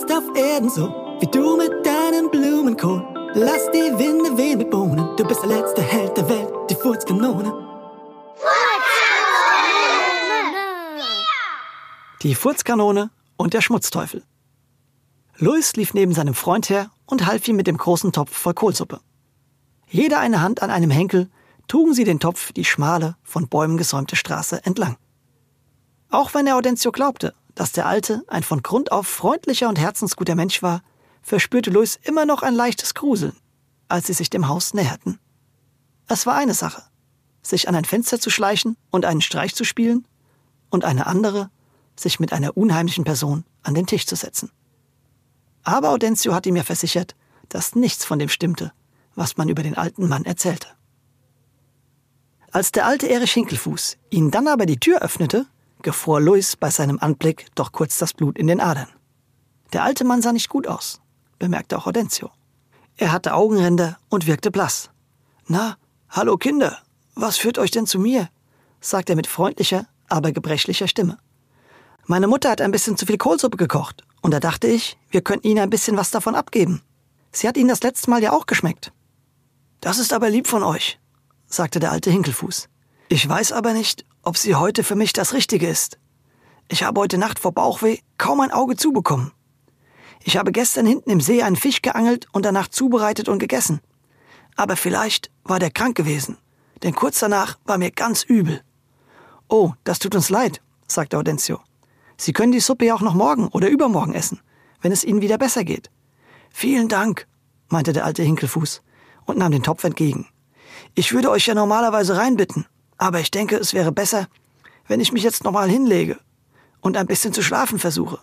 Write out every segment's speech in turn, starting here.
jetzt auf Erden so, wie du mit deinem Blumenkohl. Lass die Winde wehen mit Bohnen, du bist der letzte Held der Welt, die Furzkanone. Die Furzkanone und der Schmutzteufel. Louis lief neben seinem Freund her und half ihm mit dem großen Topf voll Kohlsuppe. Jeder eine Hand an einem Henkel trugen sie den Topf die schmale, von Bäumen gesäumte Straße entlang. Auch wenn er Audencio glaubte, dass der Alte ein von Grund auf freundlicher und herzensguter Mensch war, verspürte Louis immer noch ein leichtes Gruseln, als sie sich dem Haus näherten. Es war eine Sache, sich an ein Fenster zu schleichen und einen Streich zu spielen, und eine andere, sich mit einer unheimlichen Person an den Tisch zu setzen. Aber Audencio hatte mir versichert, dass nichts von dem stimmte, was man über den alten Mann erzählte. Als der alte Erich Hinkelfuß ihn dann aber die Tür öffnete, gefror Louis bei seinem Anblick doch kurz das Blut in den Adern. Der alte Mann sah nicht gut aus, bemerkte auch Audencio. Er hatte Augenränder und wirkte blass. Na, hallo Kinder, was führt euch denn zu mir? sagte er mit freundlicher, aber gebrechlicher Stimme. Meine Mutter hat ein bisschen zu viel Kohlsuppe gekocht, und da dachte ich, wir könnten Ihnen ein bisschen was davon abgeben. Sie hat Ihnen das letzte Mal ja auch geschmeckt. Das ist aber lieb von euch, sagte der alte Hinkelfuß. Ich weiß aber nicht, ob sie heute für mich das Richtige ist. Ich habe heute Nacht vor Bauchweh kaum ein Auge zubekommen. Ich habe gestern hinten im See einen Fisch geangelt und danach zubereitet und gegessen. Aber vielleicht war der krank gewesen, denn kurz danach war mir ganz übel. Oh, das tut uns leid, sagte Audencio. Sie können die Suppe ja auch noch morgen oder übermorgen essen, wenn es Ihnen wieder besser geht. Vielen Dank, meinte der alte Hinkelfuß und nahm den Topf entgegen. Ich würde euch ja normalerweise reinbitten, aber ich denke, es wäre besser, wenn ich mich jetzt nochmal hinlege und ein bisschen zu schlafen versuche.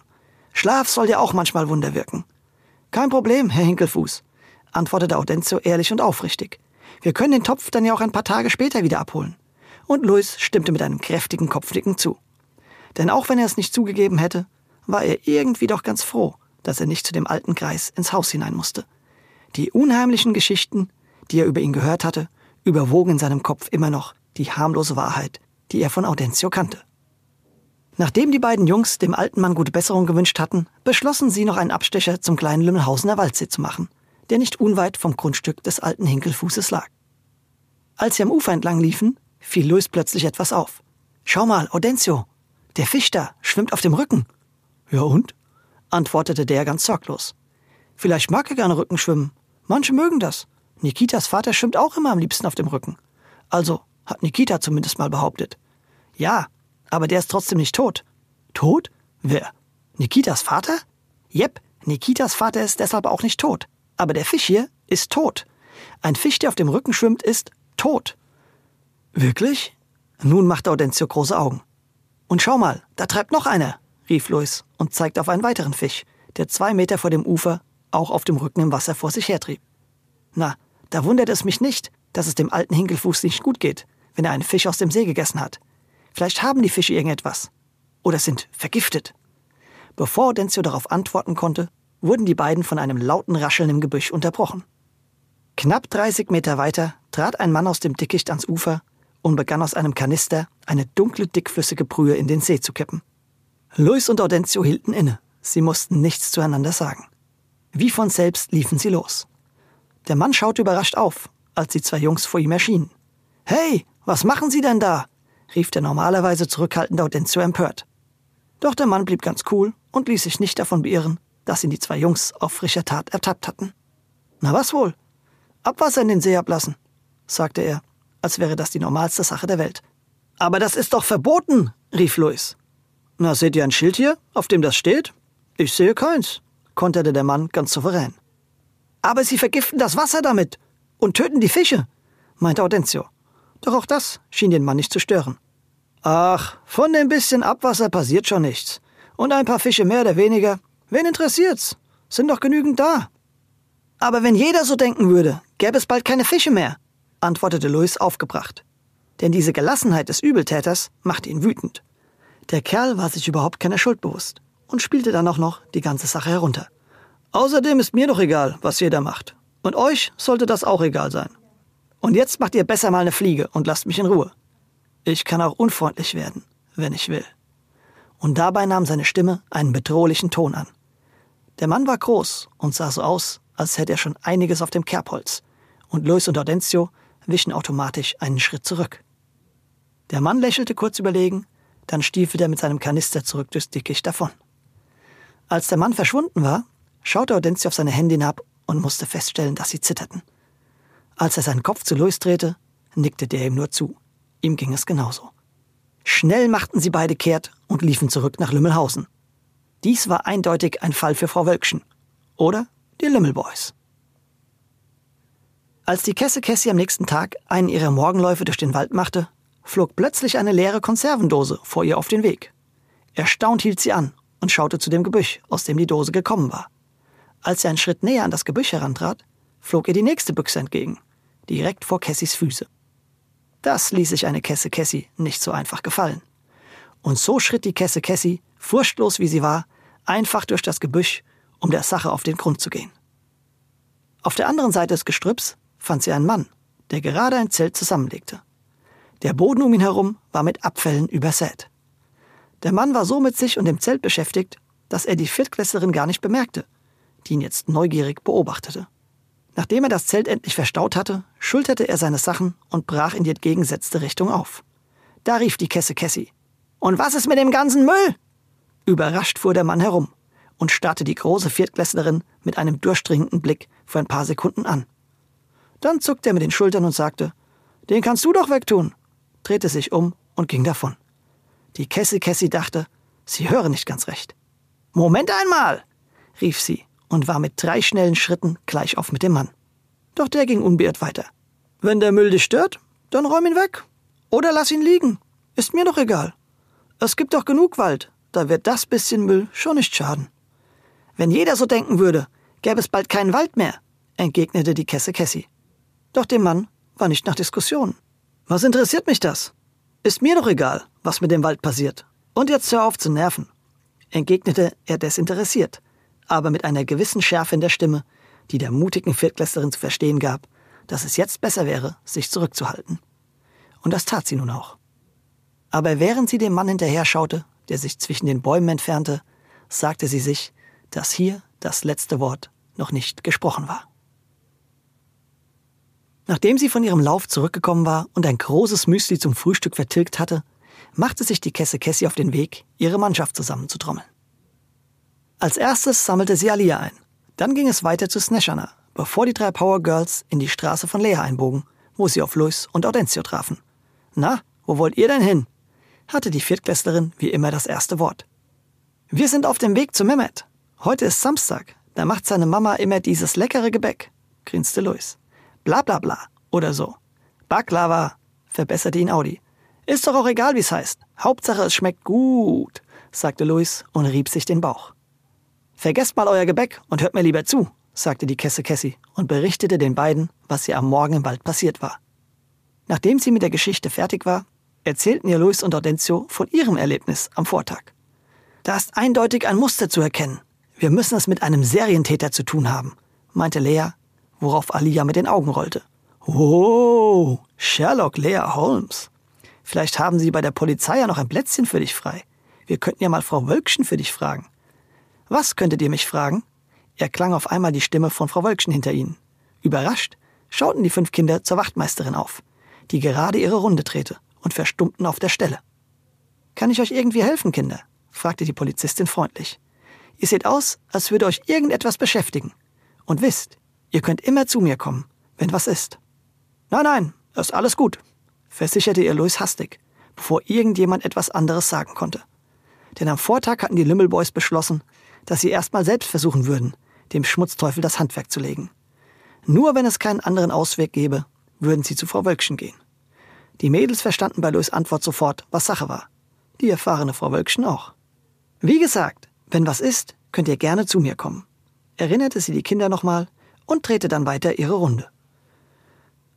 Schlaf soll ja auch manchmal Wunder wirken. Kein Problem, Herr Hinkelfuß, antwortete Audencio ehrlich und aufrichtig. Wir können den Topf dann ja auch ein paar Tage später wieder abholen. Und Louis stimmte mit einem kräftigen Kopfnicken zu. Denn auch wenn er es nicht zugegeben hätte, war er irgendwie doch ganz froh, dass er nicht zu dem alten Kreis ins Haus hinein musste. Die unheimlichen Geschichten, die er über ihn gehört hatte, überwogen in seinem Kopf immer noch die harmlose Wahrheit, die er von Audencio kannte. Nachdem die beiden Jungs dem alten Mann gute Besserung gewünscht hatten, beschlossen sie noch einen Abstecher zum kleinen Lümmelhausener Waldsee zu machen, der nicht unweit vom Grundstück des alten Hinkelfußes lag. Als sie am Ufer entlang liefen, fiel Louis plötzlich etwas auf. Schau mal, Audencio, der Fisch da schwimmt auf dem Rücken. Ja und? antwortete der ganz sorglos. Vielleicht mag er gerne Rücken schwimmen. Manche mögen das. Nikitas Vater schwimmt auch immer am liebsten auf dem Rücken. Also hat Nikita zumindest mal behauptet. Ja, aber der ist trotzdem nicht tot. Tot? Wer? Nikitas Vater? Jep, Nikitas Vater ist deshalb auch nicht tot. Aber der Fisch hier ist tot. Ein Fisch, der auf dem Rücken schwimmt, ist tot. Wirklich? Nun macht Audencio große Augen. Und schau mal, da treibt noch einer, rief Louis und zeigte auf einen weiteren Fisch, der zwei Meter vor dem Ufer auch auf dem Rücken im Wasser vor sich hertrieb. Na, da wundert es mich nicht, dass es dem alten Hinkelfuß nicht gut geht wenn er einen Fisch aus dem See gegessen hat. Vielleicht haben die Fische irgendetwas. Oder sind vergiftet. Bevor Denzio darauf antworten konnte, wurden die beiden von einem lauten Rascheln im Gebüsch unterbrochen. Knapp 30 Meter weiter trat ein Mann aus dem Dickicht ans Ufer und begann aus einem Kanister eine dunkle, dickflüssige Brühe in den See zu kippen. Luis und Audencio hielten inne. Sie mussten nichts zueinander sagen. Wie von selbst liefen sie los. Der Mann schaute überrascht auf, als die zwei Jungs vor ihm erschienen. Hey, was machen Sie denn da? rief der normalerweise zurückhaltende Audencio empört. Doch der Mann blieb ganz cool und ließ sich nicht davon beirren, dass ihn die zwei Jungs auf frischer Tat ertappt hatten. Na was wohl? Abwasser in den See ablassen, sagte er, als wäre das die normalste Sache der Welt. Aber das ist doch verboten, rief Louis. Na, seht ihr ein Schild hier, auf dem das steht? Ich sehe keins, konterte der Mann ganz souverän. Aber Sie vergiften das Wasser damit und töten die Fische, meinte Audencio. Doch auch das schien den Mann nicht zu stören. Ach, von dem bisschen Abwasser passiert schon nichts. Und ein paar Fische mehr oder weniger. Wen interessiert's? Sind doch genügend da. Aber wenn jeder so denken würde, gäbe es bald keine Fische mehr, antwortete Louis aufgebracht. Denn diese Gelassenheit des Übeltäters machte ihn wütend. Der Kerl war sich überhaupt keiner Schuld bewusst und spielte dann auch noch die ganze Sache herunter. Außerdem ist mir doch egal, was jeder macht. Und euch sollte das auch egal sein. Und jetzt macht ihr besser mal eine Fliege und lasst mich in Ruhe. Ich kann auch unfreundlich werden, wenn ich will. Und dabei nahm seine Stimme einen bedrohlichen Ton an. Der Mann war groß und sah so aus, als hätte er schon einiges auf dem Kerbholz. Und Luis und Audencio wichen automatisch einen Schritt zurück. Der Mann lächelte kurz überlegen, dann stiefelte er mit seinem Kanister zurück durchs Dickicht davon. Als der Mann verschwunden war, schaute Audencio auf seine Hände hinab und musste feststellen, dass sie zitterten. Als er seinen Kopf zu Luis drehte, nickte der ihm nur zu. Ihm ging es genauso. Schnell machten sie beide kehrt und liefen zurück nach Lümmelhausen. Dies war eindeutig ein Fall für Frau Wölkchen. Oder die Lümmelboys. Als die Kesse Kessi am nächsten Tag einen ihrer Morgenläufe durch den Wald machte, flog plötzlich eine leere Konservendose vor ihr auf den Weg. Erstaunt hielt sie an und schaute zu dem Gebüsch, aus dem die Dose gekommen war. Als sie einen Schritt näher an das Gebüsch herantrat, flog ihr die nächste Büchse entgegen, direkt vor Cassis Füße. Das ließ sich eine Kesse Cassie nicht so einfach gefallen. Und so schritt die Kesse Cassie, furchtlos wie sie war, einfach durch das Gebüsch, um der Sache auf den Grund zu gehen. Auf der anderen Seite des Gestrüpps fand sie einen Mann, der gerade ein Zelt zusammenlegte. Der Boden um ihn herum war mit Abfällen übersät. Der Mann war so mit sich und dem Zelt beschäftigt, dass er die Viertklässlerin gar nicht bemerkte, die ihn jetzt neugierig beobachtete. Nachdem er das Zelt endlich verstaut hatte, schulterte er seine Sachen und brach in die entgegengesetzte Richtung auf. Da rief die Kesse Cassie. Und was ist mit dem ganzen Müll? Überrascht fuhr der Mann herum und starrte die große Viertklässlerin mit einem durchdringenden Blick für ein paar Sekunden an. Dann zuckte er mit den Schultern und sagte, den kannst du doch wegtun, drehte sich um und ging davon. Die Kesse Cassie dachte, sie höre nicht ganz recht. Moment einmal, rief sie und war mit drei schnellen Schritten gleich auf mit dem Mann. Doch der ging unbeirrt weiter. Wenn der Müll dich stört, dann räum ihn weg. Oder lass ihn liegen. Ist mir doch egal. Es gibt doch genug Wald, da wird das bisschen Müll schon nicht schaden. Wenn jeder so denken würde, gäbe es bald keinen Wald mehr, entgegnete die Kesse Cassie. Doch dem Mann war nicht nach Diskussion. Was interessiert mich das? Ist mir doch egal, was mit dem Wald passiert. Und jetzt hör auf zu nerven, entgegnete er desinteressiert aber mit einer gewissen Schärfe in der Stimme, die der mutigen Viertklässlerin zu verstehen gab, dass es jetzt besser wäre, sich zurückzuhalten. Und das tat sie nun auch. Aber während sie dem Mann hinterher schaute, der sich zwischen den Bäumen entfernte, sagte sie sich, dass hier das letzte Wort noch nicht gesprochen war. Nachdem sie von ihrem Lauf zurückgekommen war und ein großes Müsli zum Frühstück vertilgt hatte, machte sich die Kesse Cassie auf den Weg, ihre Mannschaft zusammenzutrommeln. Als erstes sammelte sie Alia ein. Dann ging es weiter zu Sneshana, bevor die drei Power Girls in die Straße von Lea einbogen, wo sie auf Luis und Audencio trafen. Na, wo wollt ihr denn hin? hatte die Viertklässlerin wie immer das erste Wort. Wir sind auf dem Weg zu Mehmet. Heute ist Samstag, da macht seine Mama immer dieses leckere Gebäck, grinste Luis. Bla bla bla oder so. Baklava, verbesserte ihn Audi. Ist doch auch egal, wie's heißt. Hauptsache, es schmeckt gut, sagte Luis und rieb sich den Bauch. Vergesst mal euer Gebäck und hört mir lieber zu, sagte die Kesse Cassie und berichtete den beiden, was ihr am Morgen im Wald passiert war. Nachdem sie mit der Geschichte fertig war, erzählten ihr Luis und Audencio von ihrem Erlebnis am Vortag. Da ist eindeutig ein Muster zu erkennen. Wir müssen es mit einem Serientäter zu tun haben, meinte Lea, worauf Alia mit den Augen rollte. Oh, Sherlock Lea Holmes. Vielleicht haben Sie bei der Polizei ja noch ein Plätzchen für dich frei. Wir könnten ja mal Frau Wölkchen für dich fragen. Was könntet ihr mich fragen? erklang auf einmal die Stimme von Frau Wölkchen hinter ihnen. Überrascht schauten die fünf Kinder zur Wachtmeisterin auf, die gerade ihre Runde drehte und verstummten auf der Stelle. Kann ich euch irgendwie helfen, Kinder? fragte die Polizistin freundlich. Ihr seht aus, als würde euch irgendetwas beschäftigen. Und wisst, ihr könnt immer zu mir kommen, wenn was ist. Nein, nein, ist alles gut, versicherte ihr Louis hastig, bevor irgendjemand etwas anderes sagen konnte. Denn am Vortag hatten die Lümmelboys beschlossen, dass sie erstmal selbst versuchen würden, dem Schmutzteufel das Handwerk zu legen. Nur wenn es keinen anderen Ausweg gäbe, würden sie zu Frau Wölkchen gehen. Die Mädels verstanden bei Louis Antwort sofort, was Sache war. Die erfahrene Frau Wölkchen auch. Wie gesagt, wenn was ist, könnt ihr gerne zu mir kommen, erinnerte sie die Kinder nochmal und drehte dann weiter ihre Runde.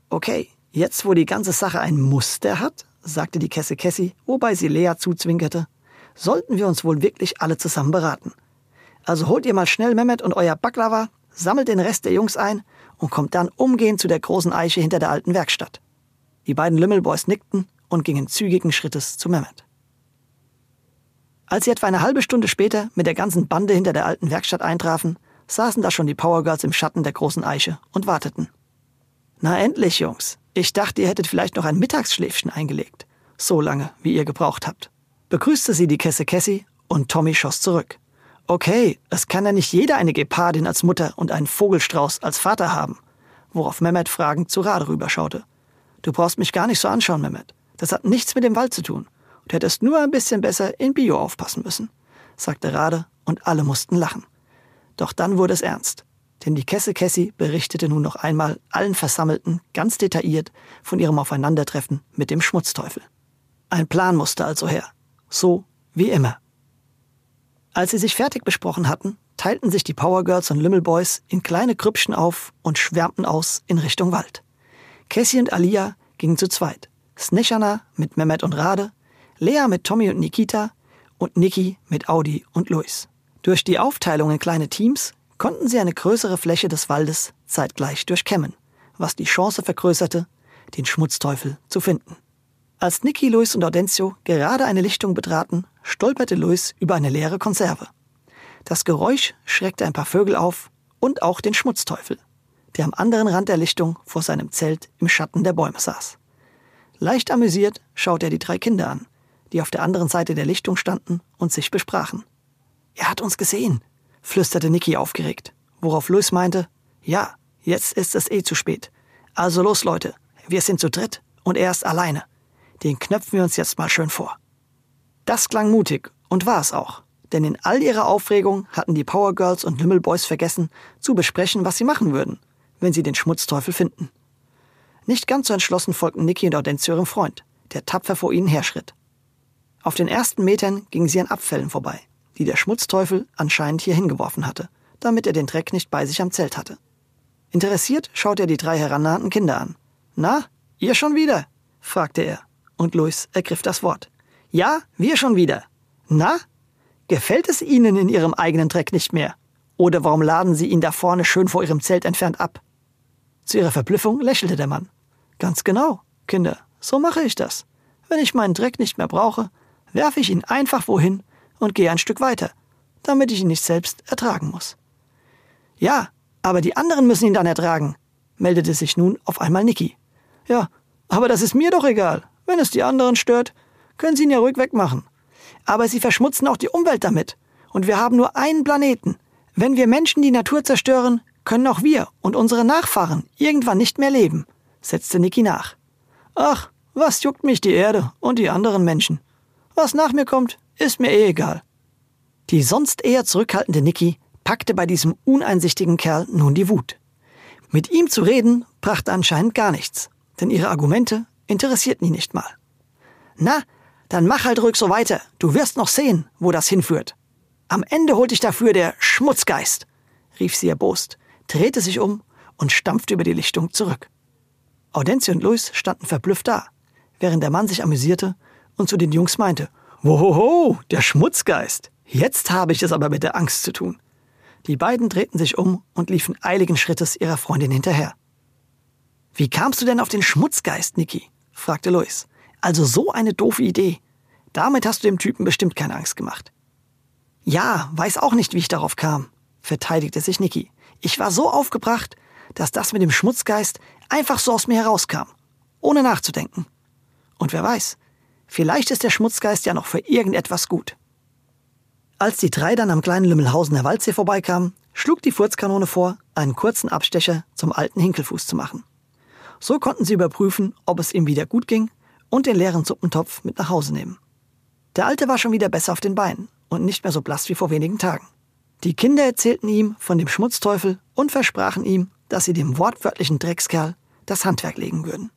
Okay, jetzt wo die ganze Sache ein Muster hat, sagte die Kesse Cassie, wobei sie Lea zuzwinkerte, sollten wir uns wohl wirklich alle zusammen beraten. Also holt ihr mal schnell Mehmet und euer Baklava, sammelt den Rest der Jungs ein und kommt dann umgehend zu der großen Eiche hinter der alten Werkstatt. Die beiden Lümmelboys nickten und gingen zügigen Schrittes zu Mehmet. Als sie etwa eine halbe Stunde später mit der ganzen Bande hinter der alten Werkstatt eintrafen, saßen da schon die Power Girls im Schatten der großen Eiche und warteten. Na endlich, Jungs. Ich dachte, ihr hättet vielleicht noch ein Mittagsschläfchen eingelegt. So lange, wie ihr gebraucht habt. Begrüßte sie die Kesse Cassie und Tommy schoss zurück. Okay, es kann ja nicht jeder eine Gepardin als Mutter und einen Vogelstrauß als Vater haben. Worauf Mehmet fragend zu Rade rüberschaute. Du brauchst mich gar nicht so anschauen, Mehmet. Das hat nichts mit dem Wald zu tun. Du hättest nur ein bisschen besser in Bio aufpassen müssen, sagte Rade und alle mussten lachen. Doch dann wurde es ernst. Denn die Kesse Cassie berichtete nun noch einmal allen Versammelten ganz detailliert von ihrem Aufeinandertreffen mit dem Schmutzteufel. Ein Plan musste also her. So wie immer. Als sie sich fertig besprochen hatten, teilten sich die Power Girls und Lümmel Boys in kleine Krüppchen auf und schwärmten aus in Richtung Wald. Cassie und Alia gingen zu zweit. Snechana mit Mehmet und Rade, Lea mit Tommy und Nikita und Niki mit Audi und Luis. Durch die Aufteilung in kleine Teams konnten sie eine größere Fläche des Waldes zeitgleich durchkämmen, was die Chance vergrößerte, den Schmutzteufel zu finden. Als Niki, Luis und Audencio gerade eine Lichtung betraten, stolperte Luis über eine leere Konserve. Das Geräusch schreckte ein paar Vögel auf und auch den Schmutzteufel, der am anderen Rand der Lichtung vor seinem Zelt im Schatten der Bäume saß. Leicht amüsiert schaute er die drei Kinder an, die auf der anderen Seite der Lichtung standen und sich besprachen. Er hat uns gesehen, flüsterte Niki aufgeregt, worauf Luis meinte, ja, jetzt ist es eh zu spät. Also los, Leute, wir sind zu dritt und er ist alleine. Den knöpfen wir uns jetzt mal schön vor. Das klang mutig und war es auch, denn in all ihrer Aufregung hatten die Power Girls und Lümmel Boys vergessen, zu besprechen, was sie machen würden, wenn sie den Schmutzteufel finden. Nicht ganz so entschlossen folgten Niki und Audencio ihrem Freund, der tapfer vor ihnen herschritt. Auf den ersten Metern gingen sie an Abfällen vorbei die der Schmutzteufel anscheinend hier hingeworfen hatte, damit er den Dreck nicht bei sich am Zelt hatte. Interessiert schaute er die drei herannahenden Kinder an. Na, ihr schon wieder? fragte er, und Luis ergriff das Wort. Ja, wir schon wieder. Na? Gefällt es Ihnen in Ihrem eigenen Dreck nicht mehr? Oder warum laden Sie ihn da vorne schön vor Ihrem Zelt entfernt ab? Zu ihrer Verblüffung lächelte der Mann. Ganz genau, Kinder, so mache ich das. Wenn ich meinen Dreck nicht mehr brauche, werfe ich ihn einfach wohin, und gehe ein Stück weiter, damit ich ihn nicht selbst ertragen muss. Ja, aber die anderen müssen ihn dann ertragen, meldete sich nun auf einmal Niki. Ja, aber das ist mir doch egal. Wenn es die anderen stört, können sie ihn ja ruhig wegmachen. Aber sie verschmutzen auch die Umwelt damit. Und wir haben nur einen Planeten. Wenn wir Menschen die Natur zerstören, können auch wir und unsere Nachfahren irgendwann nicht mehr leben, setzte Niki nach. Ach, was juckt mich die Erde und die anderen Menschen? Was nach mir kommt, ist mir eh egal. Die sonst eher zurückhaltende Niki packte bei diesem uneinsichtigen Kerl nun die Wut. Mit ihm zu reden brachte anscheinend gar nichts, denn ihre Argumente interessierten ihn nicht mal. Na, dann mach halt ruhig so weiter, du wirst noch sehen, wo das hinführt. Am Ende holt dich dafür der Schmutzgeist, rief sie erbost, drehte sich um und stampfte über die Lichtung zurück. Audenzi und Luis standen verblüfft da, während der Mann sich amüsierte und zu den Jungs meinte, Wohoho, der Schmutzgeist. Jetzt habe ich es aber mit der Angst zu tun. Die beiden drehten sich um und liefen eiligen Schrittes ihrer Freundin hinterher. Wie kamst du denn auf den Schmutzgeist, Niki? Fragte Lois. Also so eine doofe Idee. Damit hast du dem Typen bestimmt keine Angst gemacht. Ja, weiß auch nicht, wie ich darauf kam, verteidigte sich Niki. Ich war so aufgebracht, dass das mit dem Schmutzgeist einfach so aus mir herauskam, ohne nachzudenken. Und wer weiß, Vielleicht ist der Schmutzgeist ja noch für irgendetwas gut. Als die drei dann am kleinen Lümmelhausener Waldsee vorbeikamen, schlug die Furzkanone vor, einen kurzen Abstecher zum alten Hinkelfuß zu machen. So konnten sie überprüfen, ob es ihm wieder gut ging und den leeren Suppentopf mit nach Hause nehmen. Der Alte war schon wieder besser auf den Beinen und nicht mehr so blass wie vor wenigen Tagen. Die Kinder erzählten ihm von dem Schmutzteufel und versprachen ihm, dass sie dem wortwörtlichen Dreckskerl das Handwerk legen würden.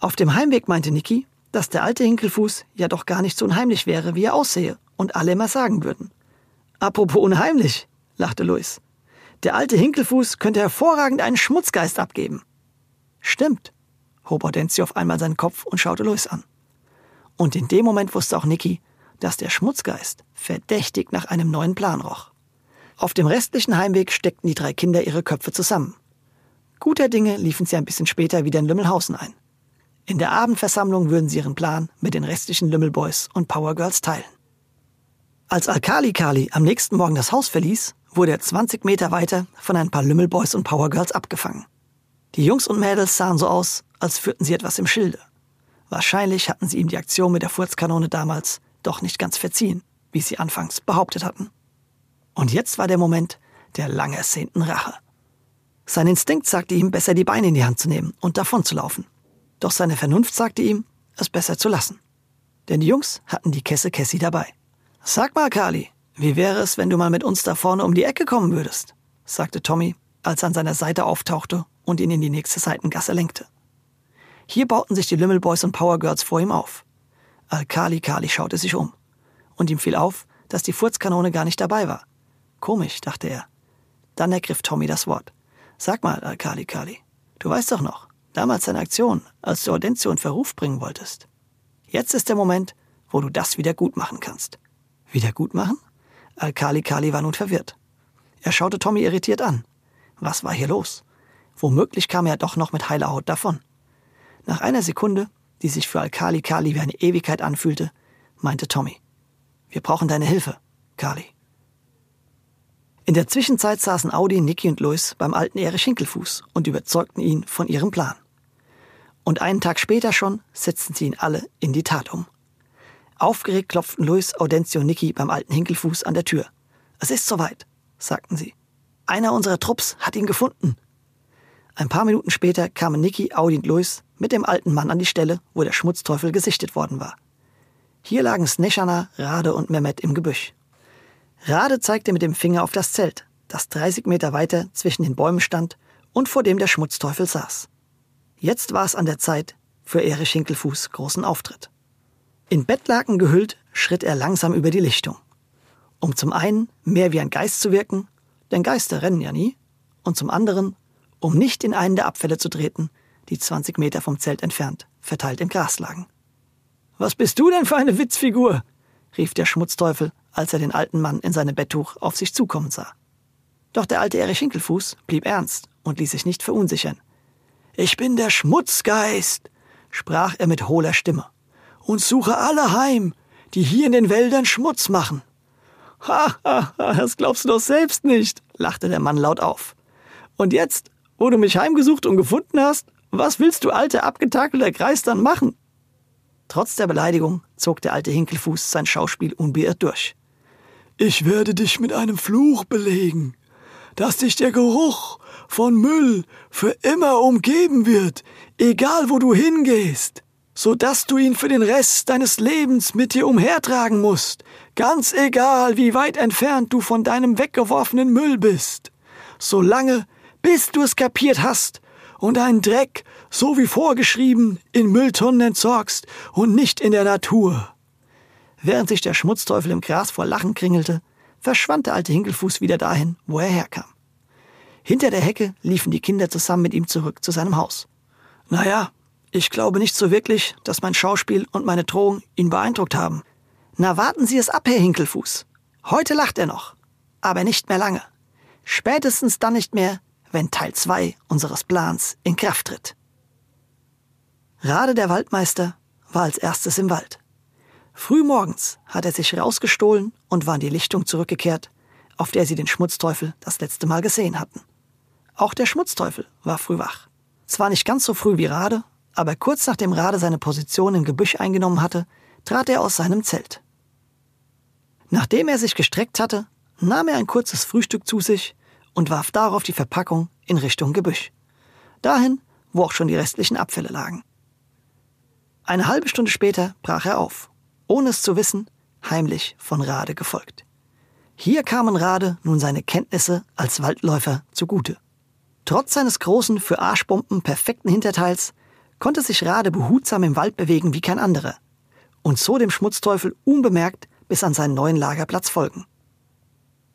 Auf dem Heimweg meinte Niki, dass der alte Hinkelfuß ja doch gar nicht so unheimlich wäre, wie er aussehe, und alle immer sagen würden. Apropos unheimlich, lachte Louis. Der alte Hinkelfuß könnte hervorragend einen Schmutzgeist abgeben. Stimmt, hob Hortensio auf einmal seinen Kopf und schaute Louis an. Und in dem Moment wusste auch Niki, dass der Schmutzgeist verdächtig nach einem neuen Plan roch. Auf dem restlichen Heimweg steckten die drei Kinder ihre Köpfe zusammen. Guter Dinge liefen sie ein bisschen später wieder in Lümmelhausen ein. In der Abendversammlung würden sie ihren Plan mit den restlichen Lümmelboys und Powergirls teilen. Als Alkali Kali am nächsten Morgen das Haus verließ, wurde er 20 Meter weiter von ein paar Lümmelboys und Powergirls abgefangen. Die Jungs und Mädels sahen so aus, als führten sie etwas im Schilde. Wahrscheinlich hatten sie ihm die Aktion mit der Furzkanone damals doch nicht ganz verziehen, wie sie anfangs behauptet hatten. Und jetzt war der Moment der lang ersehnten Rache. Sein Instinkt sagte ihm, besser die Beine in die Hand zu nehmen und davonzulaufen. Doch seine Vernunft sagte ihm, es besser zu lassen. Denn die Jungs hatten die Kesse Cassie dabei. Sag mal, Kali, wie wäre es, wenn du mal mit uns da vorne um die Ecke kommen würdest? sagte Tommy, als er an seiner Seite auftauchte und ihn in die nächste Seitengasse lenkte. Hier bauten sich die Lümmelboys und Powergirls vor ihm auf. Al-Kali Kali schaute sich um. Und ihm fiel auf, dass die Furzkanone gar nicht dabei war. Komisch, dachte er. Dann ergriff Tommy das Wort. Sag mal, Al-Kali Kali, du weißt doch noch, damals deine Aktion, als du Audentio in Verruf bringen wolltest. Jetzt ist der Moment, wo du das wieder gut machen kannst. Wieder gut machen? Al-Kali Kali war nun verwirrt. Er schaute Tommy irritiert an. Was war hier los? Womöglich kam er doch noch mit heiler Haut davon. Nach einer Sekunde, die sich für Al-Kali Kali wie eine Ewigkeit anfühlte, meinte Tommy. Wir brauchen deine Hilfe, Kali. In der Zwischenzeit saßen Audi, Nicky und Louis beim alten Erich Hinkelfuß und überzeugten ihn von ihrem Plan. Und einen Tag später schon setzten sie ihn alle in die Tat um. Aufgeregt klopften Louis, Audencio und Nicky beim alten Hinkelfuß an der Tür. Es ist soweit, sagten sie. Einer unserer Trupps hat ihn gefunden. Ein paar Minuten später kamen Nicky, Audi und Louis mit dem alten Mann an die Stelle, wo der Schmutzteufel gesichtet worden war. Hier lagen Sneshana, Rade und Mehmet im Gebüsch. Rade zeigte mit dem Finger auf das Zelt, das 30 Meter weiter zwischen den Bäumen stand und vor dem der Schmutzteufel saß. Jetzt war es an der Zeit für Erich Hinkelfuß großen Auftritt. In Bettlaken gehüllt schritt er langsam über die Lichtung. Um zum einen mehr wie ein Geist zu wirken, denn Geister rennen ja nie, und zum anderen, um nicht in einen der Abfälle zu treten, die 20 Meter vom Zelt entfernt, verteilt im Gras lagen. Was bist du denn für eine Witzfigur? rief der Schmutzteufel, als er den alten Mann in seinem Betttuch auf sich zukommen sah. Doch der alte Erich Hinkelfuß blieb ernst und ließ sich nicht verunsichern. Ich bin der Schmutzgeist, sprach er mit hohler Stimme und suche alle heim, die hier in den Wäldern Schmutz machen. Ha, ha, ha, das glaubst du doch selbst nicht, lachte der Mann laut auf. Und jetzt, wo du mich heimgesucht und gefunden hast, was willst du, alte abgetakelter Kreis, dann machen? Trotz der Beleidigung zog der alte Hinkelfuß sein Schauspiel unbeirrt durch. Ich werde dich mit einem Fluch belegen, dass dich der Geruch von Müll für immer umgeben wird, egal wo du hingehst so dass du ihn für den Rest deines Lebens mit dir umhertragen musst, ganz egal, wie weit entfernt du von deinem weggeworfenen Müll bist. Solange, bis du es kapiert hast und deinen Dreck, so wie vorgeschrieben, in Mülltonnen entsorgst und nicht in der Natur. Während sich der Schmutzteufel im Gras vor Lachen kringelte, verschwand der alte Hinkelfuß wieder dahin, wo er herkam. Hinter der Hecke liefen die Kinder zusammen mit ihm zurück zu seinem Haus. Naja, ich glaube nicht so wirklich, dass mein Schauspiel und meine Drohung ihn beeindruckt haben. Na, warten Sie es ab, Herr Hinkelfuß. Heute lacht er noch, aber nicht mehr lange. Spätestens dann nicht mehr, wenn Teil 2 unseres Plans in Kraft tritt. Rade der Waldmeister war als erstes im Wald. Frühmorgens hat er sich rausgestohlen und war in die Lichtung zurückgekehrt, auf der sie den Schmutzteufel das letzte Mal gesehen hatten. Auch der Schmutzteufel war früh wach. Zwar nicht ganz so früh wie Rade, aber kurz nachdem Rade seine Position im Gebüsch eingenommen hatte, trat er aus seinem Zelt. Nachdem er sich gestreckt hatte, nahm er ein kurzes Frühstück zu sich und warf darauf die Verpackung in Richtung Gebüsch. Dahin, wo auch schon die restlichen Abfälle lagen. Eine halbe Stunde später brach er auf, ohne es zu wissen, heimlich von Rade gefolgt. Hier kamen Rade nun seine Kenntnisse als Waldläufer zugute. Trotz seines großen, für Arschbomben perfekten Hinterteils konnte sich Rade behutsam im Wald bewegen wie kein anderer und so dem Schmutzteufel unbemerkt bis an seinen neuen Lagerplatz folgen.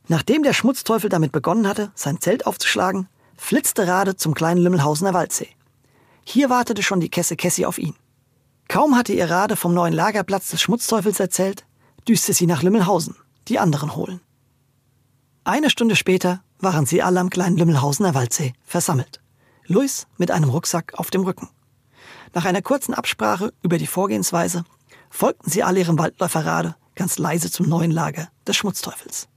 Nachdem der Schmutzteufel damit begonnen hatte, sein Zelt aufzuschlagen, flitzte Rade zum kleinen Lümmelhausener Waldsee. Hier wartete schon die Kesse Kessi auf ihn. Kaum hatte ihr Rade vom neuen Lagerplatz des Schmutzteufels erzählt, düste sie nach Lümmelhausen, die anderen holen. Eine Stunde später waren sie alle am kleinen Lümmelhausener Waldsee versammelt. Luis mit einem Rucksack auf dem Rücken. Nach einer kurzen Absprache über die Vorgehensweise folgten sie alle ihrem Waldläuferrade ganz leise zum neuen Lager des Schmutzteufels.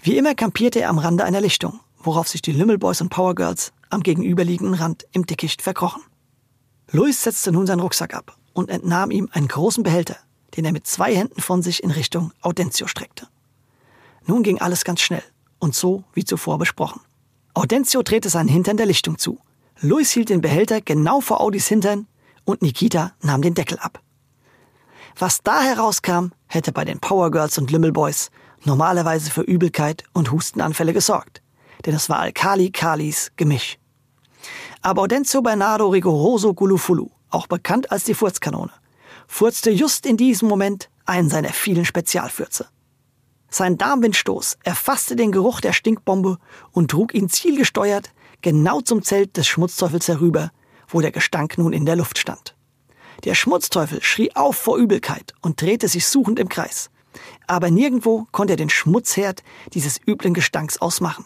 Wie immer kampierte er am Rande einer Lichtung, worauf sich die Lümmelboys und Powergirls am gegenüberliegenden Rand im Dickicht verkrochen. Louis setzte nun seinen Rucksack ab und entnahm ihm einen großen Behälter, den er mit zwei Händen von sich in Richtung Audentio streckte. Nun ging alles ganz schnell und so wie zuvor besprochen. Audentio drehte seinen Hintern der Lichtung zu. Louis hielt den Behälter genau vor Audis Hintern und Nikita nahm den Deckel ab. Was da herauskam, hätte bei den Powergirls und Limmelboys normalerweise für Übelkeit und Hustenanfälle gesorgt, denn es war Alkali Kalis Gemisch. Aber Audencio Bernardo Rigoroso Gulufulu, auch bekannt als die Furzkanone, furzte just in diesem Moment einen seiner vielen Spezialfürze. Sein Darmwindstoß erfasste den Geruch der Stinkbombe und trug ihn zielgesteuert genau zum Zelt des Schmutzteufels herüber, wo der Gestank nun in der Luft stand. Der Schmutzteufel schrie auf vor Übelkeit und drehte sich suchend im Kreis. Aber nirgendwo konnte er den Schmutzherd dieses üblen Gestanks ausmachen.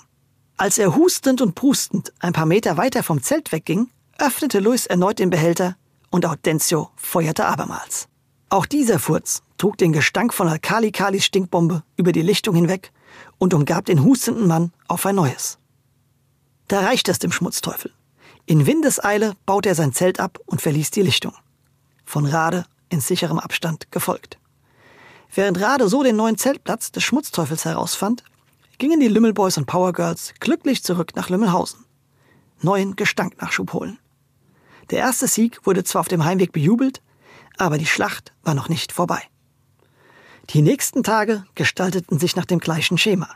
Als er hustend und prustend ein paar Meter weiter vom Zelt wegging, öffnete Luis erneut den Behälter und Audencio feuerte abermals. Auch dieser Furz trug den Gestank von Alkali-Kalis Stinkbombe über die Lichtung hinweg und umgab den hustenden Mann auf ein neues. Da reichte es dem Schmutzteufel. In Windeseile baute er sein Zelt ab und verließ die Lichtung. Von Rade in sicherem Abstand gefolgt. Während Rade so den neuen Zeltplatz des Schmutzteufels herausfand, gingen die Lümmelboys und Powergirls glücklich zurück nach Lümmelhausen. Neuen Gestanknachschub holen. Der erste Sieg wurde zwar auf dem Heimweg bejubelt, aber die Schlacht war noch nicht vorbei. Die nächsten Tage gestalteten sich nach dem gleichen Schema.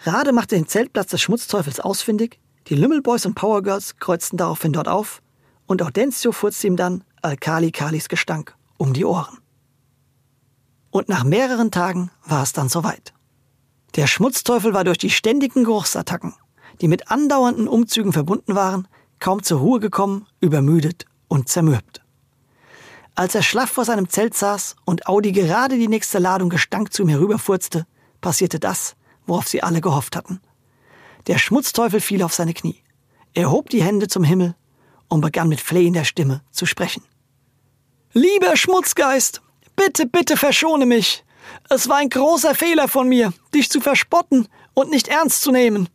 Rade machte den Zeltplatz des Schmutzteufels ausfindig, die Lümmelboys und Powergirls kreuzten daraufhin dort auf und Audencio furzte ihm dann Alkali Kalis Gestank um die Ohren. Und nach mehreren Tagen war es dann soweit. Der Schmutzteufel war durch die ständigen Geruchsattacken, die mit andauernden Umzügen verbunden waren, kaum zur Ruhe gekommen, übermüdet und zermürbt. Als er schlaff vor seinem Zelt saß und Audi gerade die nächste Ladung Gestank zu ihm herüberfurzte, passierte das, worauf sie alle gehofft hatten. Der Schmutzteufel fiel auf seine Knie. Er hob die Hände zum Himmel und begann mit flehender Stimme zu sprechen. Lieber Schmutzgeist, bitte, bitte verschone mich. Es war ein großer Fehler von mir, dich zu verspotten und nicht ernst zu nehmen.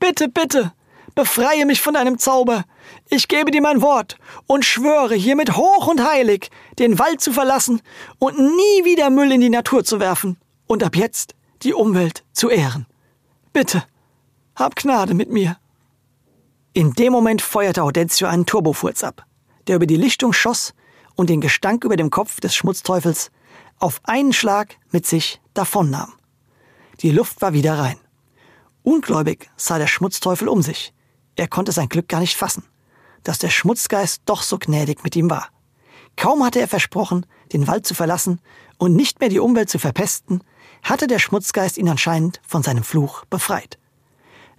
Bitte, bitte, befreie mich von deinem Zauber. Ich gebe dir mein Wort und schwöre hiermit hoch und heilig, den Wald zu verlassen und nie wieder Müll in die Natur zu werfen und ab jetzt die Umwelt zu ehren. Bitte, hab Gnade mit mir. In dem Moment feuerte Audencio einen Turbofurz ab, der über die Lichtung schoss und den Gestank über dem Kopf des Schmutzteufels auf einen Schlag mit sich davonnahm. Die Luft war wieder rein. Ungläubig sah der Schmutzteufel um sich. Er konnte sein Glück gar nicht fassen, dass der Schmutzgeist doch so gnädig mit ihm war. Kaum hatte er versprochen, den Wald zu verlassen und nicht mehr die Umwelt zu verpesten, hatte der Schmutzgeist ihn anscheinend von seinem Fluch befreit.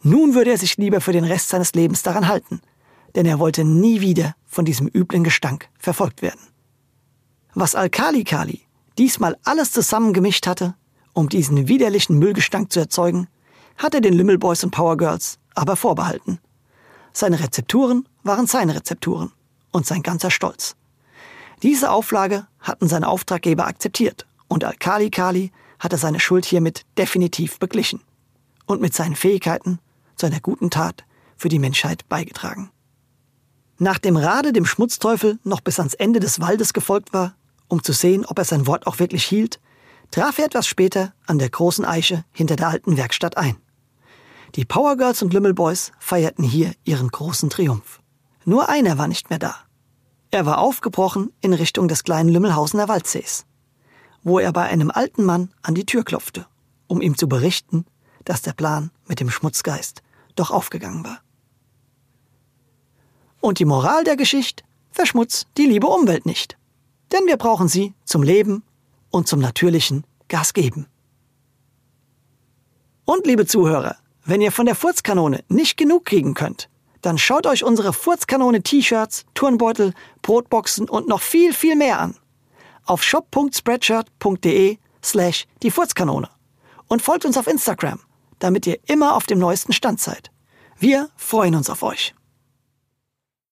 Nun würde er sich lieber für den Rest seines Lebens daran halten, denn er wollte nie wieder von diesem üblen Gestank verfolgt werden. Was Alkali Kali diesmal alles zusammengemischt hatte, um diesen widerlichen Müllgestank zu erzeugen, hatte den Lümmelboys und Powergirls aber vorbehalten. Seine Rezepturen waren seine Rezepturen und sein ganzer Stolz. Diese Auflage hatten seine Auftraggeber akzeptiert und Alkali Kali hatte seine Schuld hiermit definitiv beglichen und mit seinen Fähigkeiten zu einer guten Tat für die Menschheit beigetragen. Nachdem Rade dem Schmutzteufel noch bis ans Ende des Waldes gefolgt war, um zu sehen, ob er sein Wort auch wirklich hielt, traf er etwas später an der großen Eiche hinter der alten Werkstatt ein. Die Powergirls und Lümmelboys feierten hier ihren großen Triumph. Nur einer war nicht mehr da. Er war aufgebrochen in Richtung des kleinen Lümmelhausener Waldsees, wo er bei einem alten Mann an die Tür klopfte, um ihm zu berichten, dass der Plan mit dem Schmutzgeist doch aufgegangen war. Und die Moral der Geschichte verschmutzt die liebe Umwelt nicht. Denn wir brauchen sie zum Leben und zum natürlichen Gas geben. Und liebe Zuhörer, wenn ihr von der Furzkanone nicht genug kriegen könnt, dann schaut euch unsere Furzkanone T-Shirts, Turnbeutel, Brotboxen und noch viel, viel mehr an. Auf shop.spreadshirt.de slash die Furzkanone. Und folgt uns auf Instagram, damit ihr immer auf dem neuesten Stand seid. Wir freuen uns auf euch.